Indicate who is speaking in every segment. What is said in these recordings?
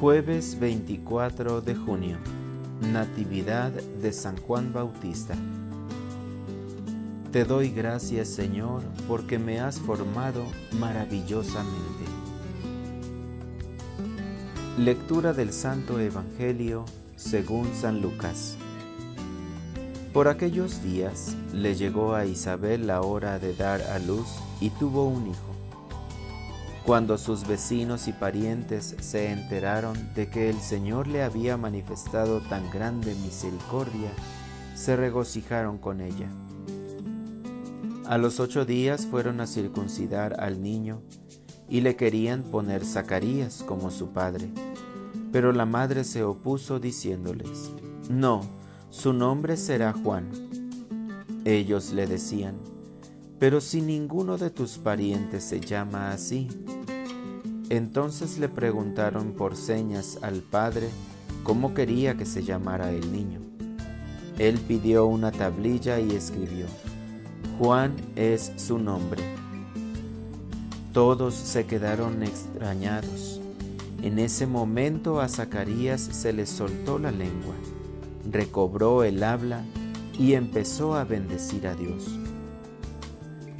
Speaker 1: Jueves 24 de junio. Natividad de San Juan Bautista. Te doy gracias Señor porque me has formado maravillosamente. Lectura del Santo Evangelio según San Lucas. Por aquellos días le llegó a Isabel la hora de dar a luz y tuvo un hijo. Cuando sus vecinos y parientes se enteraron de que el Señor le había manifestado tan grande misericordia, se regocijaron con ella. A los ocho días fueron a circuncidar al niño y le querían poner Zacarías como su padre. Pero la madre se opuso diciéndoles, No, su nombre será Juan. Ellos le decían, Pero si ninguno de tus parientes se llama así. Entonces le preguntaron por señas al padre cómo quería que se llamara el niño. Él pidió una tablilla y escribió, Juan es su nombre. Todos se quedaron extrañados. En ese momento a Zacarías se le soltó la lengua, recobró el habla y empezó a bendecir a Dios.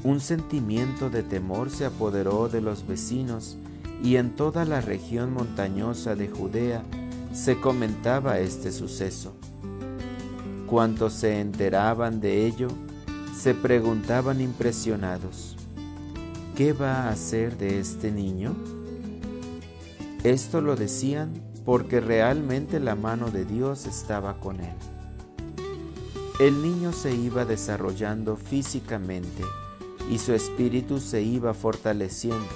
Speaker 1: Un sentimiento de temor se apoderó de los vecinos y en toda la región montañosa de Judea se comentaba este suceso. Cuantos se enteraban de ello, se preguntaban impresionados, ¿qué va a hacer de este niño? Esto lo decían porque realmente la mano de Dios estaba con él. El niño se iba desarrollando físicamente y su espíritu se iba fortaleciendo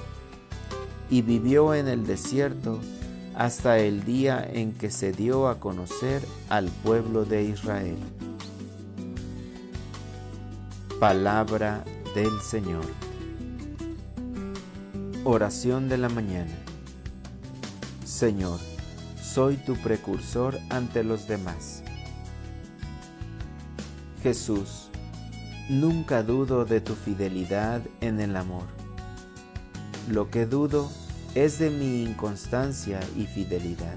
Speaker 1: y vivió en el desierto hasta el día en que se dio a conocer al pueblo de Israel. Palabra del Señor. Oración de la mañana. Señor, soy tu precursor ante los demás. Jesús, nunca dudo de tu fidelidad en el amor. Lo que dudo de mi inconstancia y fidelidad.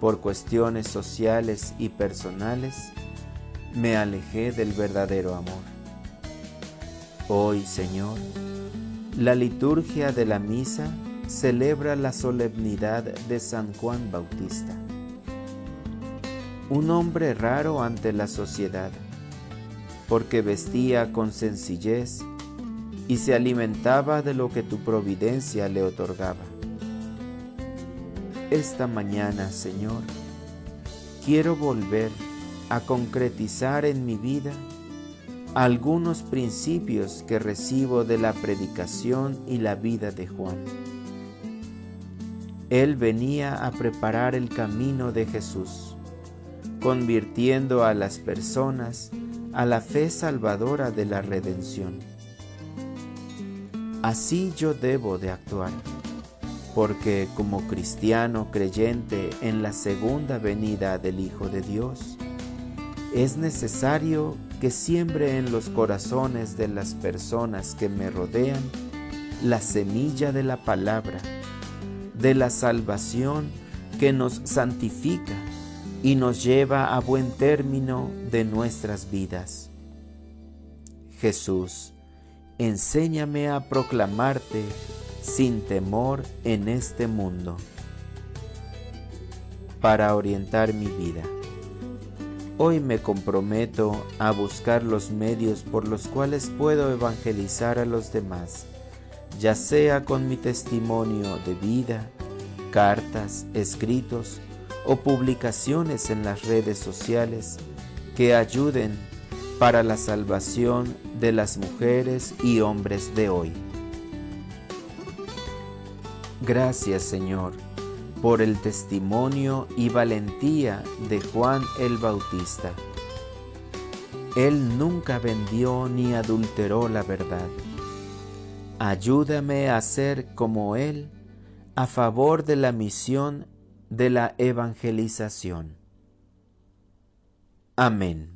Speaker 1: Por cuestiones sociales y personales, me alejé del verdadero amor. Hoy, Señor, la liturgia de la misa celebra la solemnidad de San Juan Bautista, un hombre raro ante la sociedad, porque vestía con sencillez y se alimentaba de lo que tu providencia le otorgaba. Esta mañana, Señor, quiero volver a concretizar en mi vida algunos principios que recibo de la predicación y la vida de Juan. Él venía a preparar el camino de Jesús, convirtiendo a las personas a la fe salvadora de la redención. Así yo debo de actuar, porque como cristiano creyente en la segunda venida del Hijo de Dios, es necesario que siembre en los corazones de las personas que me rodean la semilla de la palabra, de la salvación que nos santifica y nos lleva a buen término de nuestras vidas. Jesús, enséñame a proclamarte sin temor en este mundo, para orientar mi vida. Hoy me comprometo a buscar los medios por los cuales puedo evangelizar a los demás, ya sea con mi testimonio de vida, cartas, escritos o publicaciones en las redes sociales que ayuden para la salvación de las mujeres y hombres de hoy. Gracias Señor por el testimonio y valentía de Juan el Bautista. Él nunca vendió ni adulteró la verdad. Ayúdame a ser como Él a favor de la misión de la evangelización. Amén.